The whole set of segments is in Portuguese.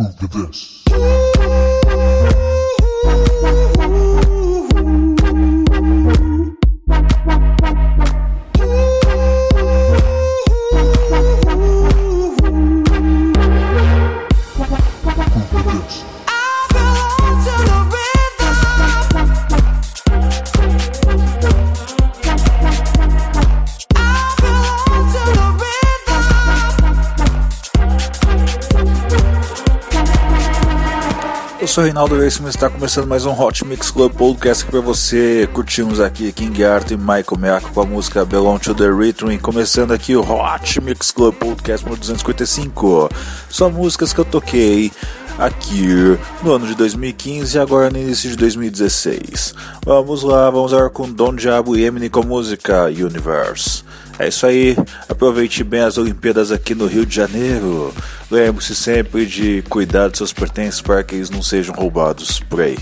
Groove to this. Sou Reinaldo Veríssimo e está começando mais um Hot Mix Club Podcast pra você. Curtimos aqui King Art e Michael Miyako com a música Belong to the Rhythm. Começando aqui o Hot Mix Club Podcast número 255. Só músicas que eu toquei aqui no ano de 2015 e agora no início de 2016. Vamos lá, vamos lá com Don Diabo e Eminem com a música Universe. É isso aí, aproveite bem as Olimpíadas aqui no Rio de Janeiro. Lembre-se sempre de cuidar dos seus pertences para que eles não sejam roubados por aí.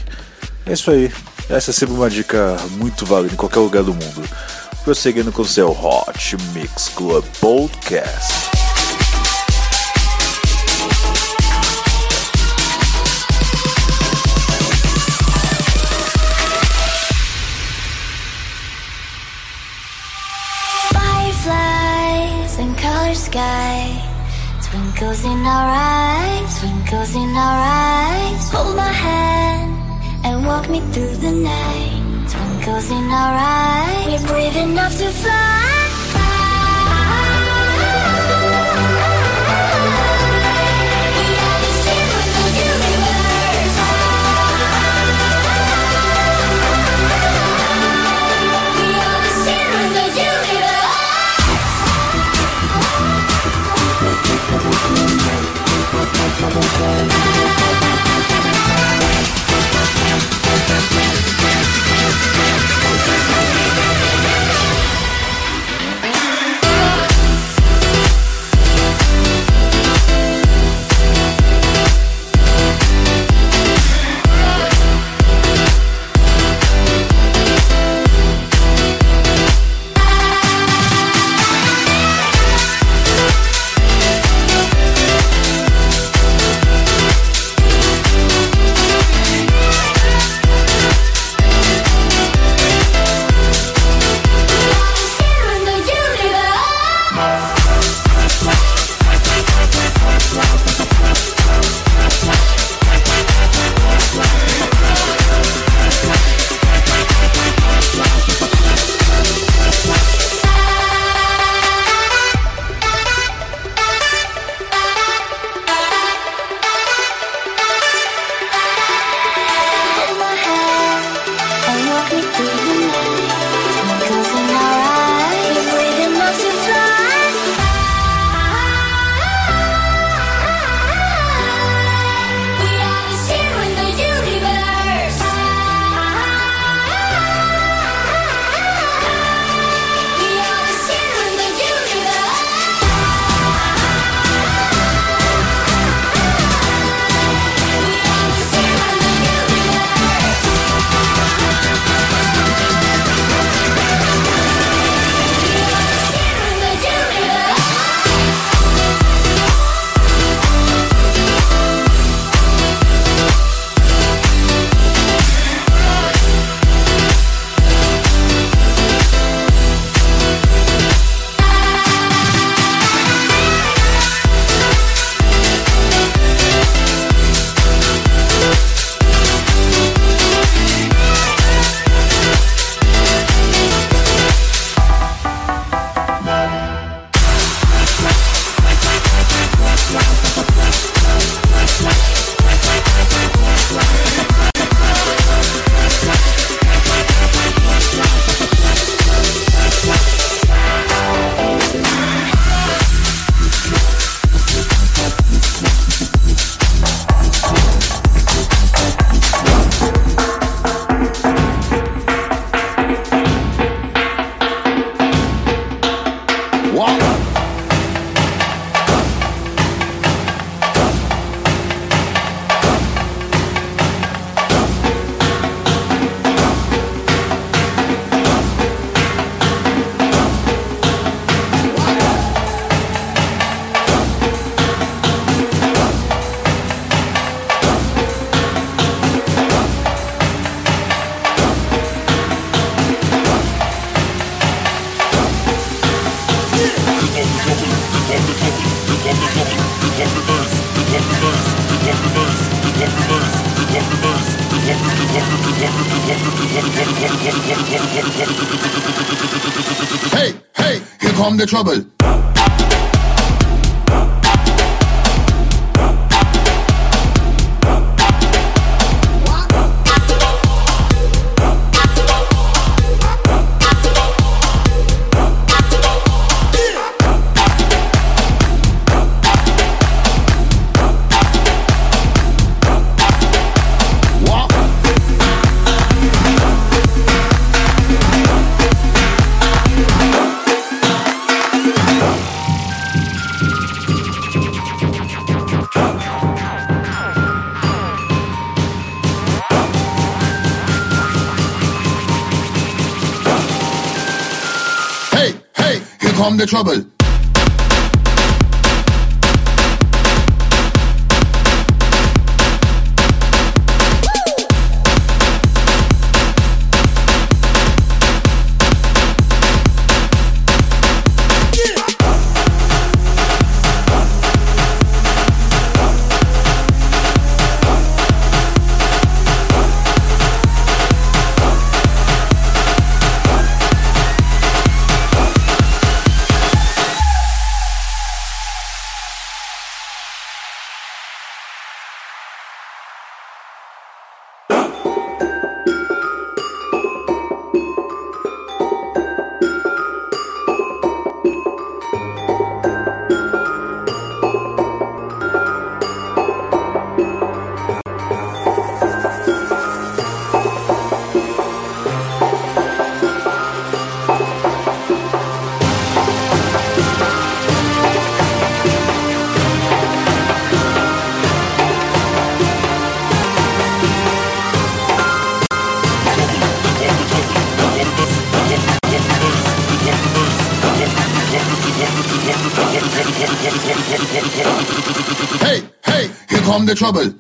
É isso aí, essa é sempre uma dica muito válida em qualquer lugar do mundo. Prosseguindo com o seu Hot Mix Club Podcast. Twinkles in our eyes, twinkles in our eyes. Hold my hand and walk me through the night. Twinkles in our eyes, we're brave enough to fly. the trouble. the trouble. The trouble.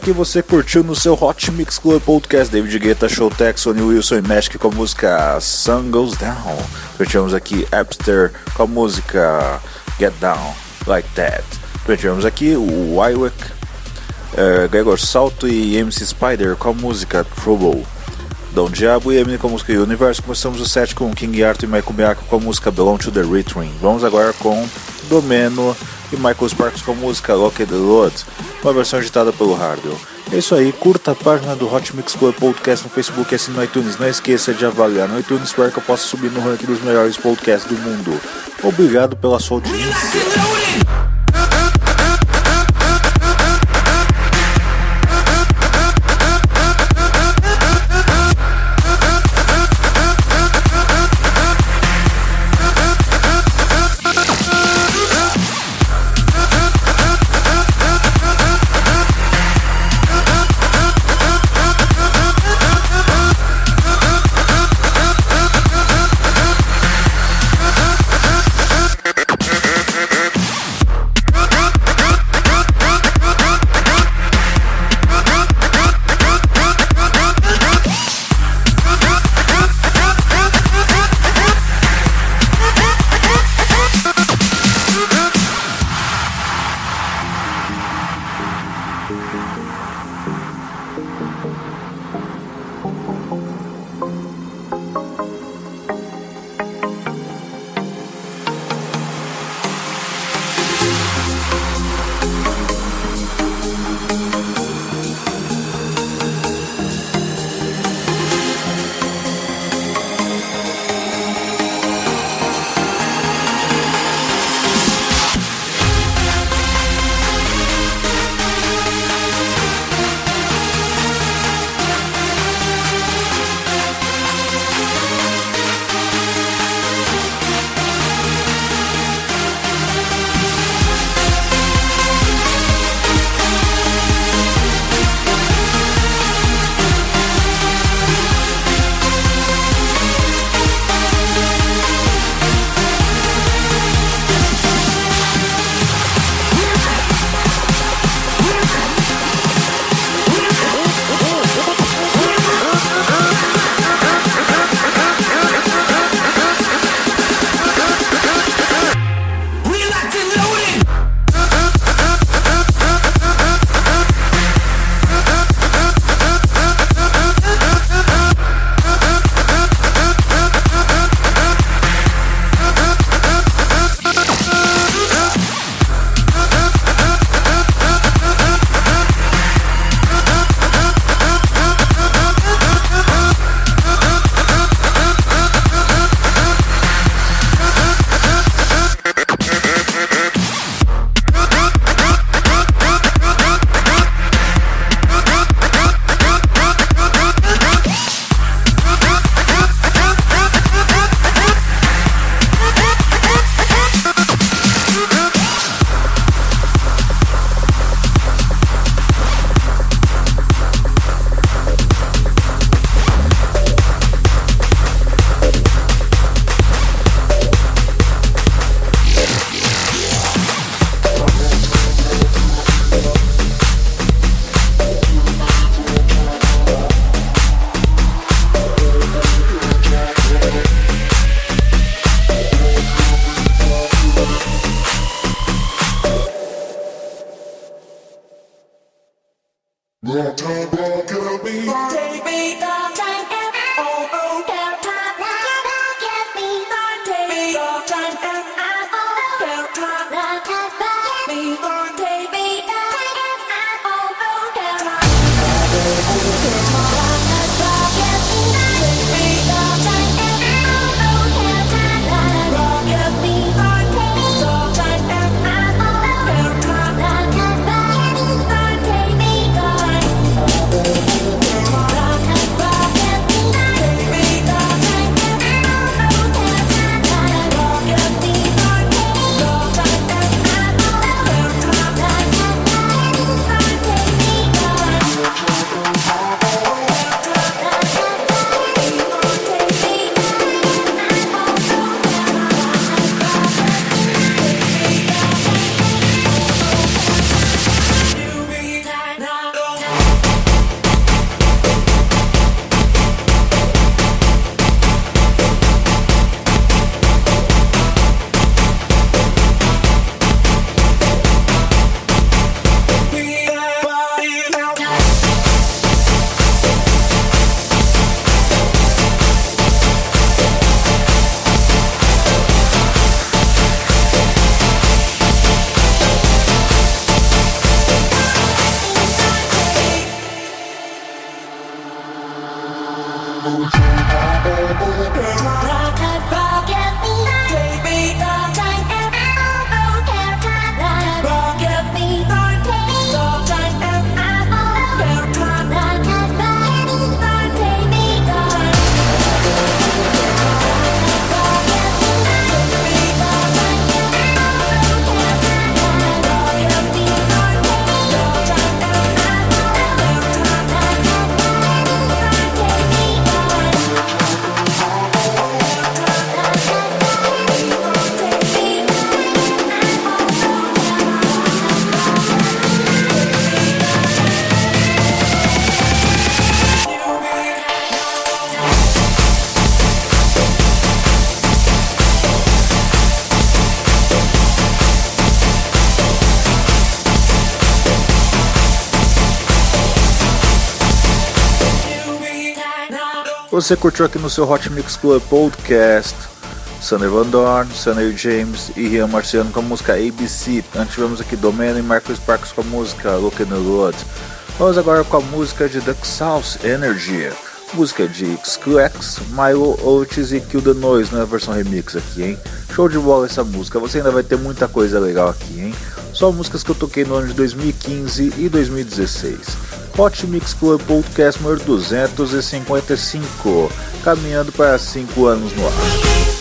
E aqui você curtiu no seu Hot Mix Club Podcast David Guetta, Showtech, Sonny Wilson e Magic com a música Sun Goes Down. Tivemos aqui Epster com a música Get Down Like That. Tivemos aqui o Wywick, eh, Gregor Salto e MC Spider com a música Trouble. Dom Diabo e Eminem com a música Universe. Começamos o set com King Arthur e Michael Bianco com a música Belong to the Rhythm. Vamos agora com Domeno e Michael Sparks com a música Locked Load, uma versão editada pelo Hardwell. É isso aí, curta a página do Hot Mix Club Podcast no Facebook e assine no iTunes. Não esqueça de avaliar no iTunes para que eu possa subir no ranking dos melhores podcasts do mundo. Obrigado pela sua audiência. Você curtiu aqui no seu Hot Mix Club Podcast Sander Van Dorn, Sander James e Rian Marciano com a música ABC. Antes tivemos aqui Domeno e Marcos Sparks com a música Look in the Road. Vamos agora com a música de The South Energy. Música de XQX, Milo Oates e Kill the Noise na versão remix aqui, hein? Show de bola essa música, você ainda vai ter muita coisa legal aqui, hein? Só músicas que eu toquei no ano de 2015 e 2016. Hot Mix Club Podcast número 255, caminhando para 5 anos no ar.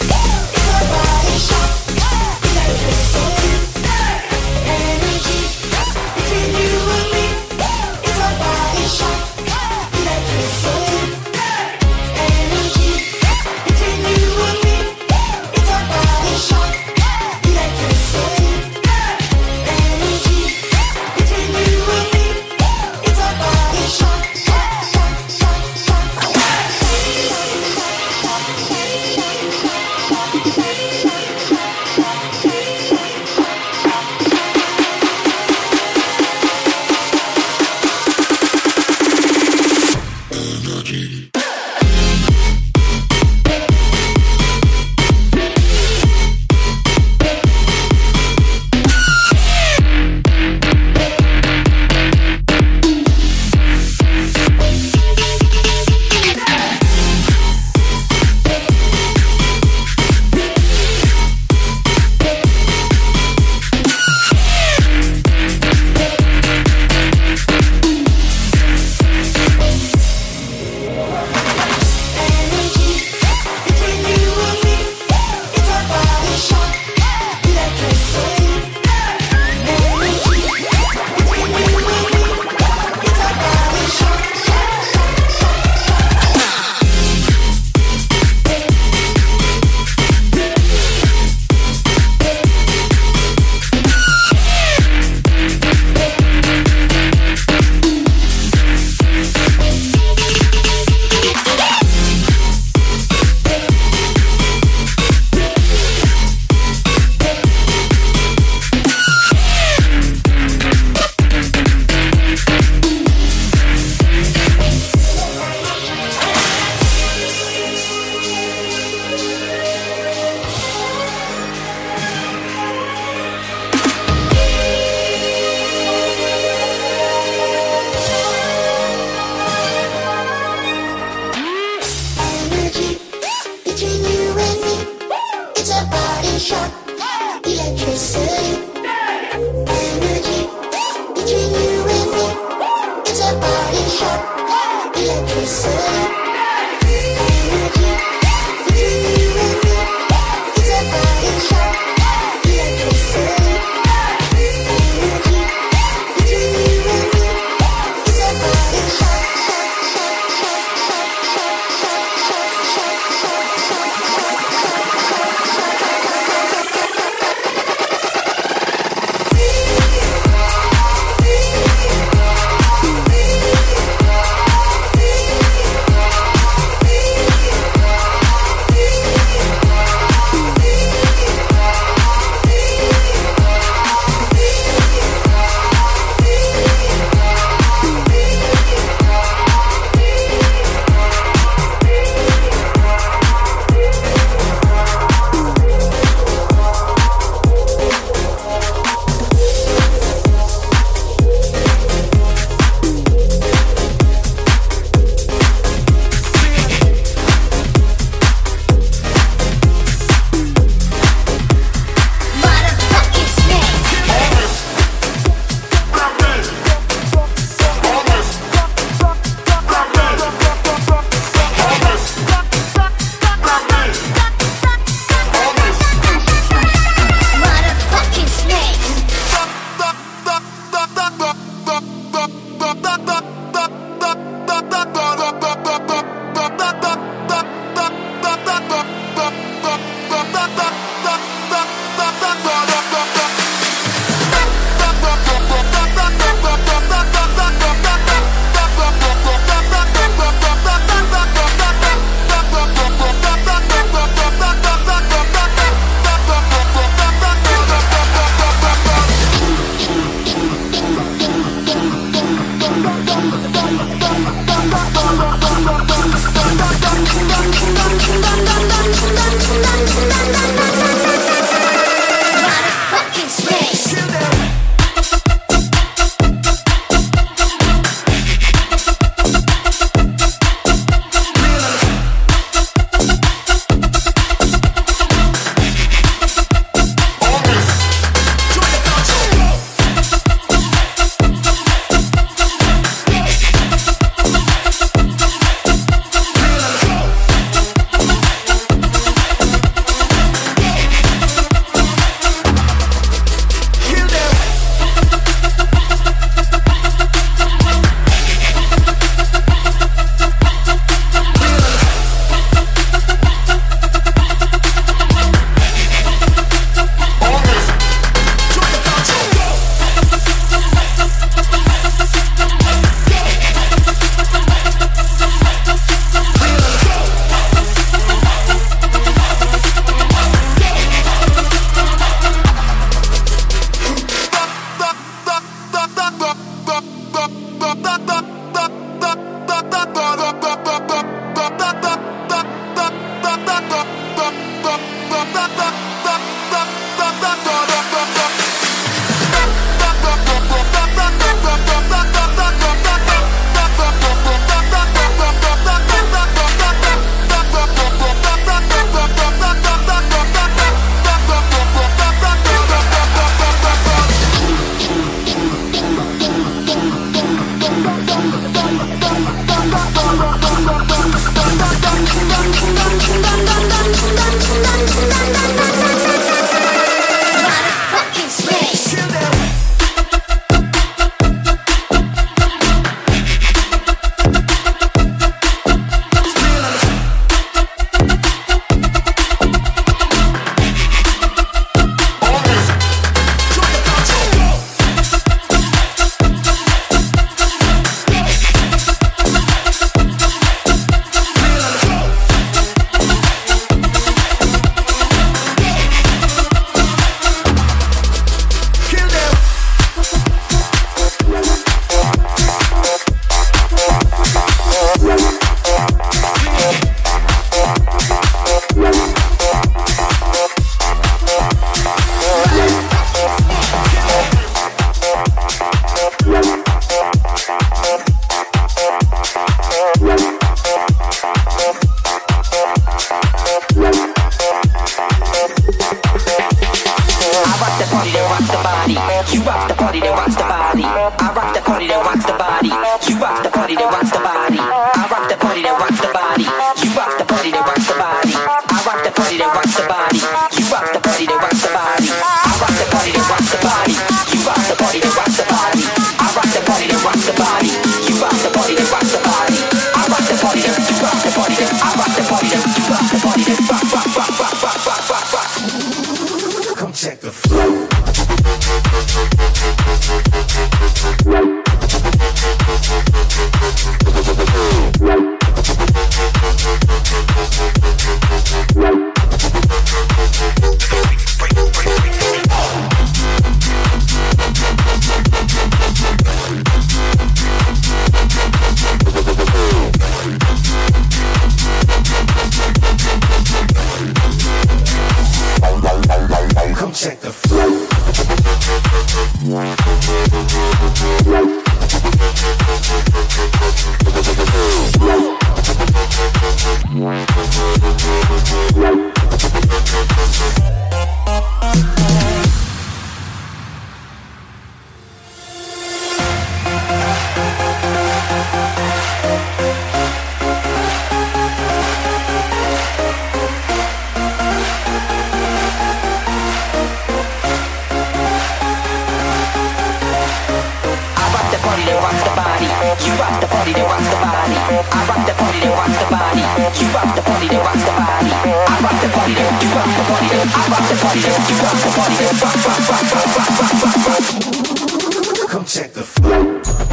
Body. You rock the party that rocks the body. I rock the party that rocks the body. You rock the party that rocks the body. I rock the that you rock the that I rock the that you rock the rock rock rock rock rock rock rock rock. Come check the flow.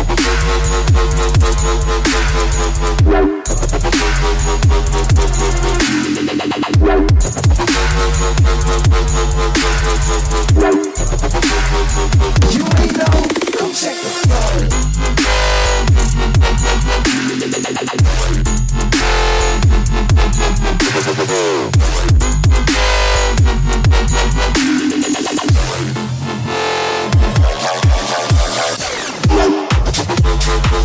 Bye.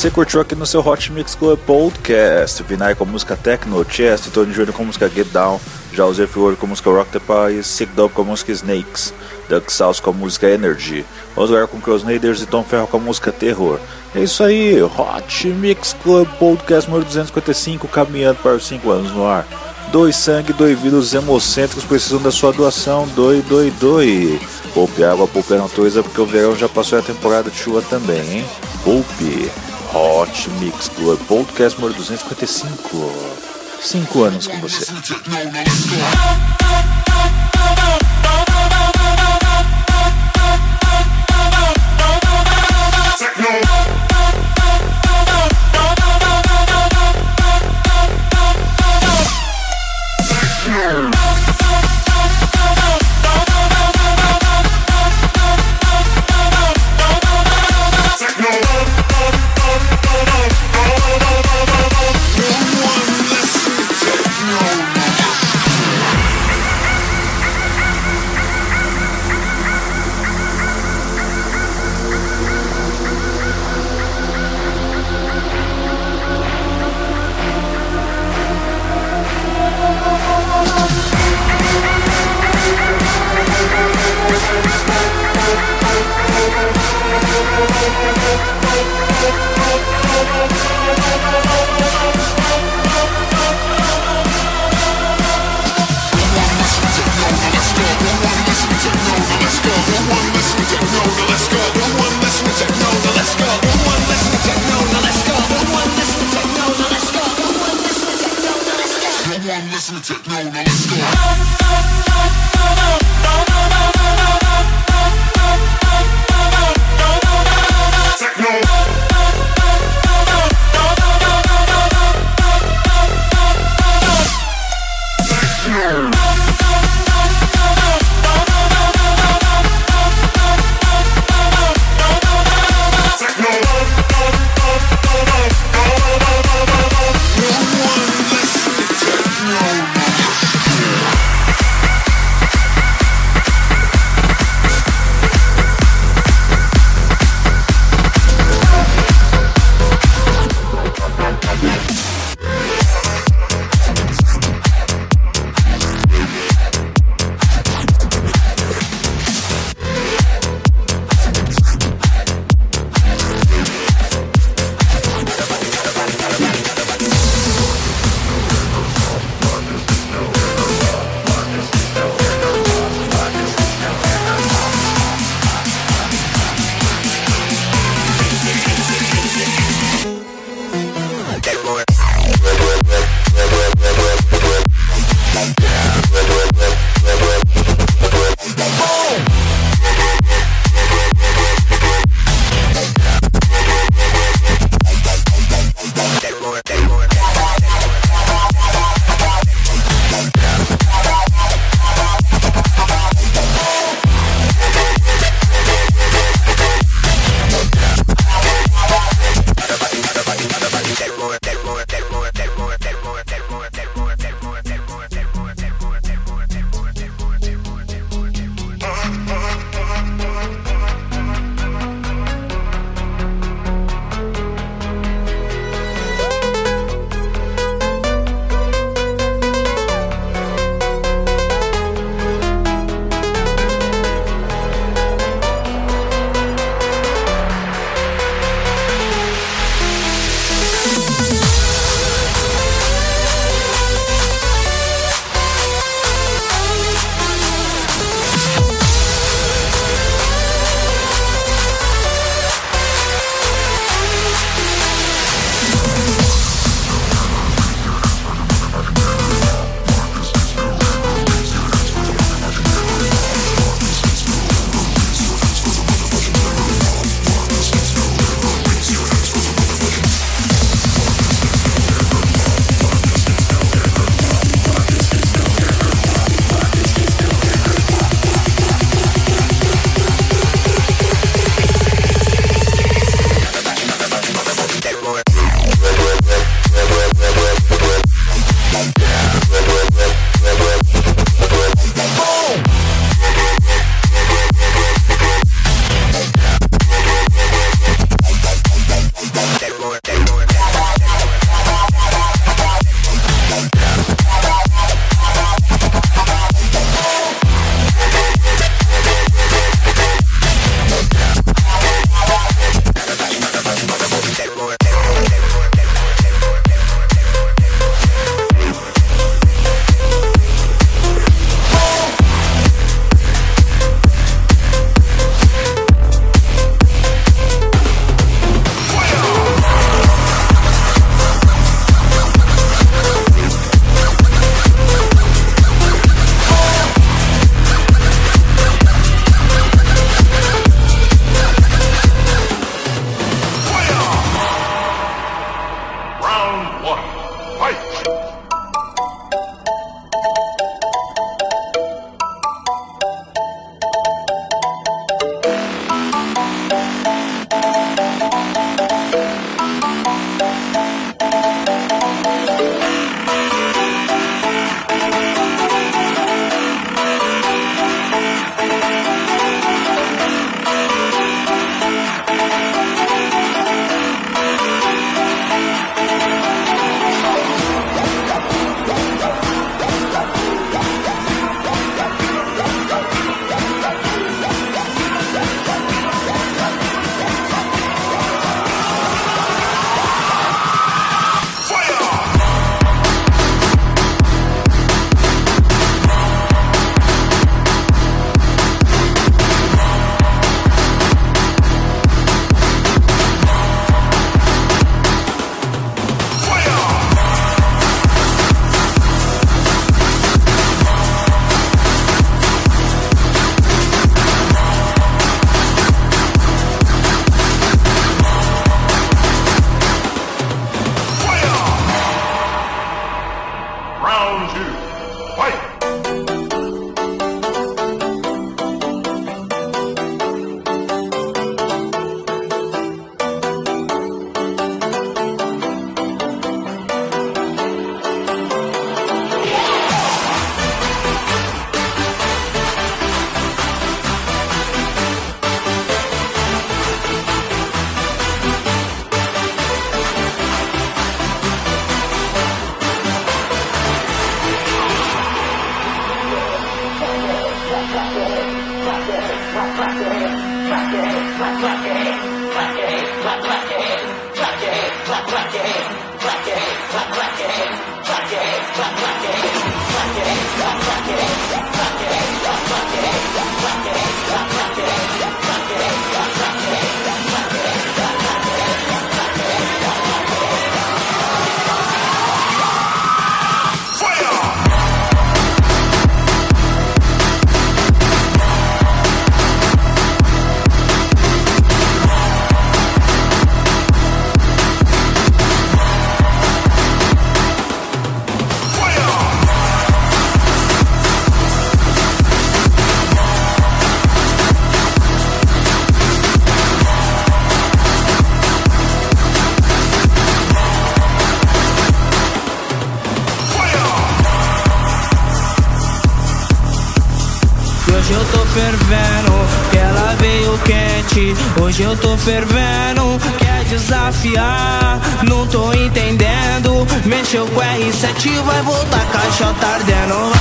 você curtiu aqui no seu Hot Mix Club Podcast. Vinay com música Techno, Chest, Tony Jr. com música Get Down, José Fiore com música Rock the Pie, Sick Dub com música Snakes, Doug South com música Energy, Oscar com Crossnaders e Tom Ferro com música Terror. É isso aí, Hot Mix Club Podcast número 255, caminhando para os 5 anos no ar. Dois sangue, dois vírus hemocêntricos precisam da sua doação. Doi, doi, doi. Poupe água, poupe natureza, porque o verão já passou e a temporada de chuva também, hein? Poupe. Hot Mix Club Podcast número 255. Cinco anos com você. Fervendo, quer desafiar. Não tô entendendo. Mexeu com R7, vai voltar, caixa ardendo.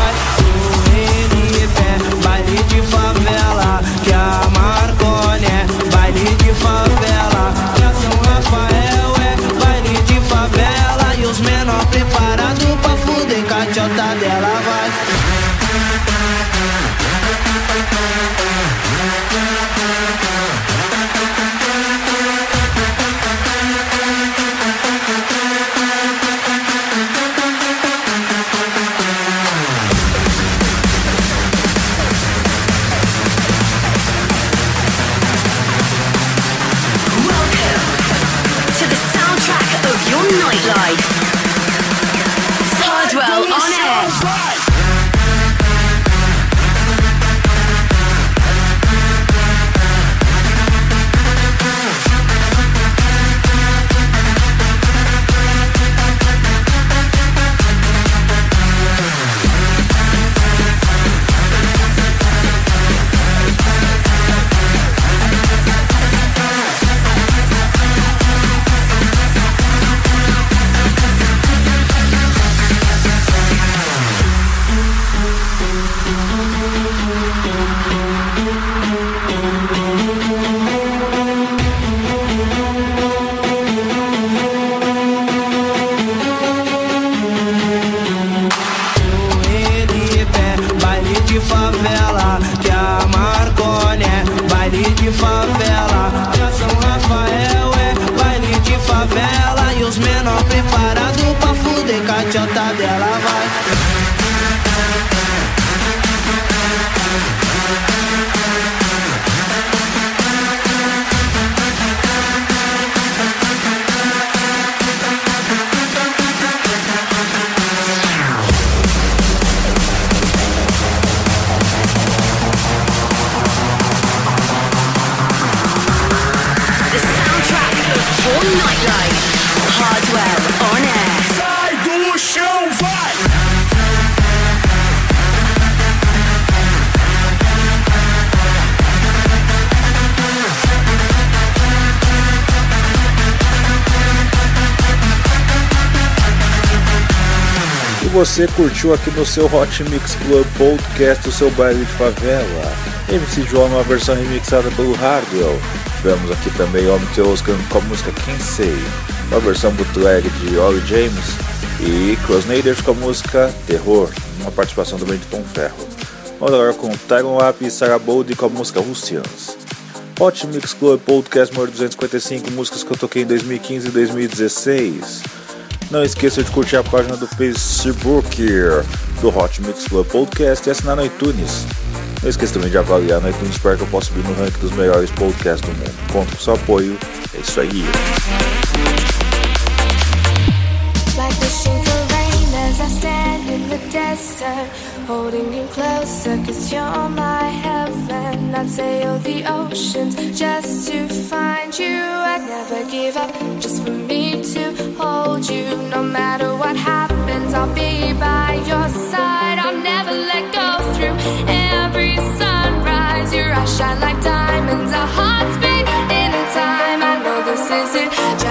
Você curtiu aqui no seu Hot Mix Club Podcast o seu baile de favela. MC João numa versão remixada pelo Hardwell. Vemos aqui também Homem Teoscan com a música Sei, uma versão bootleg de Ollie James. E Crossnaders com a música Terror, uma participação também de Tom Ferro. Vamos agora com Tyron Lap e Sarah Boldy com a música Russians. Hot Mix Club Podcast número 255, músicas que eu toquei em 2015 e 2016. Não esqueça de curtir a página do Facebook do Hot Mix Club Podcast e assinar no iTunes. Não esqueça também de avaliar no iTunes para que eu possa subir no ranking dos melhores podcasts do mundo. Conto com seu apoio. É isso aí. Holding you closer, cause you're my heaven. I'd sail the oceans just to find you. I'd never give up just for me to hold you. No matter what happens, I'll be by your side. I'll never let go through every sunrise. Your eyes shine like diamonds, our hearts beat in time. I know this isn't just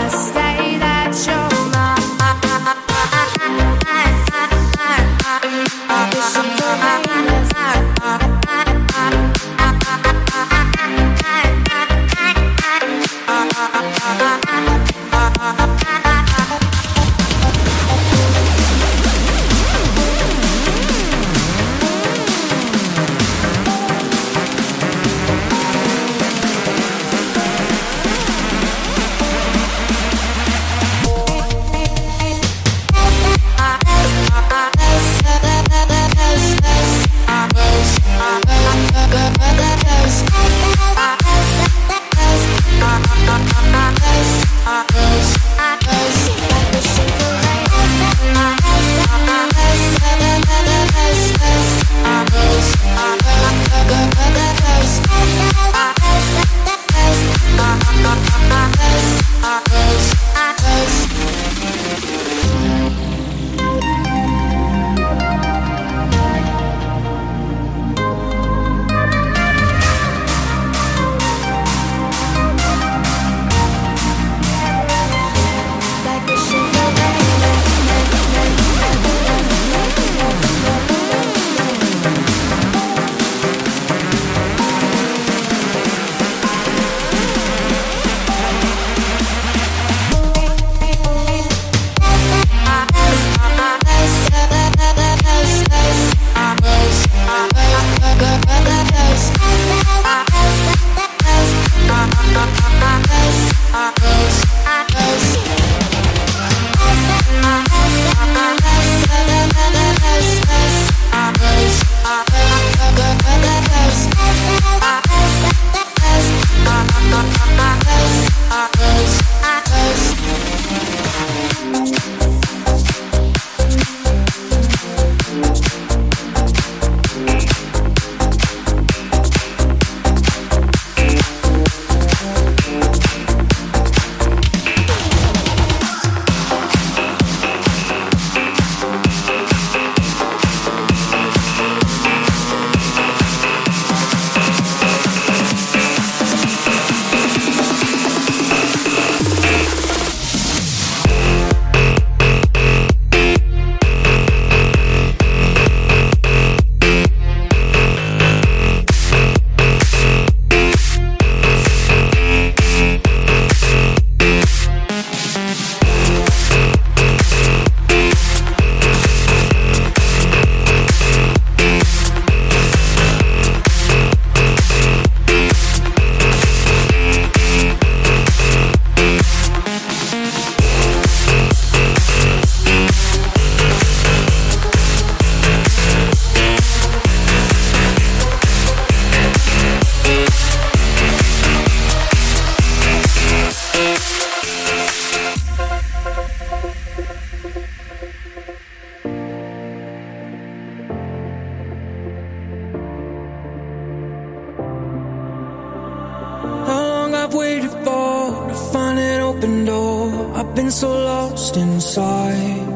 I've waited for to find an open door. I've been so lost inside.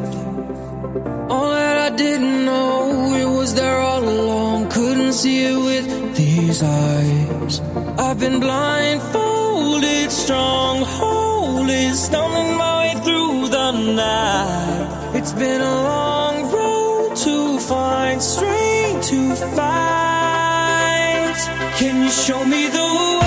All that I didn't know, it was there all along. Couldn't see it with these eyes. I've been blindfolded, strongholded, stumbling my way through the night. It's been a long road to find strength to fight. Can you show me the way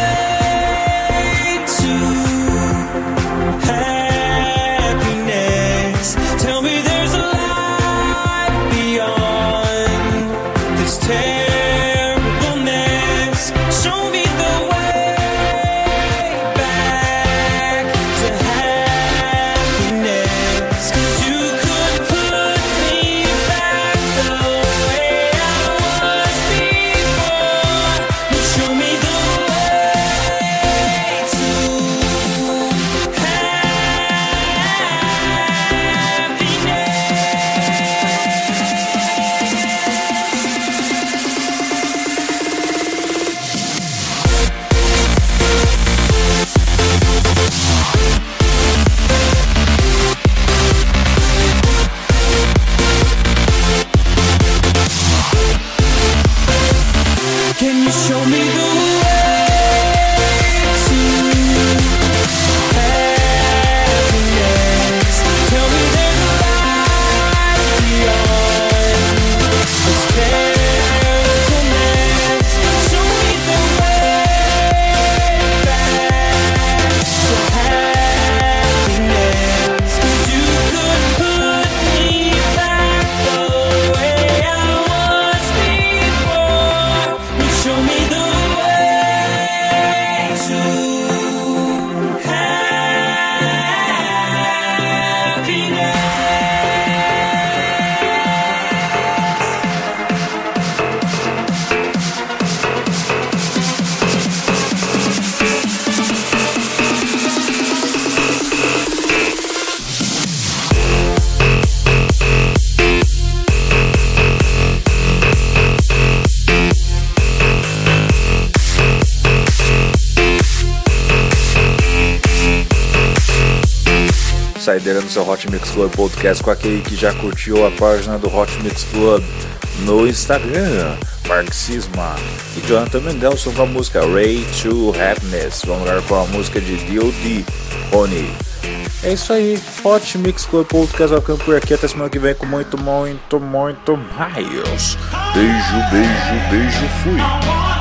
seu Hot Mix Club Podcast com aquele que já curtiu a página do Hot Mix Club no Instagram, Mark Sisma e Jonathan Mendelson com a música Ray to Happiness. Vamos lá com a música de D.O.D. Honey. É isso aí, Hot Mix Club Podcast vai por aqui. Até semana que vem com muito, muito, muito mais. Beijo, beijo, beijo, fui.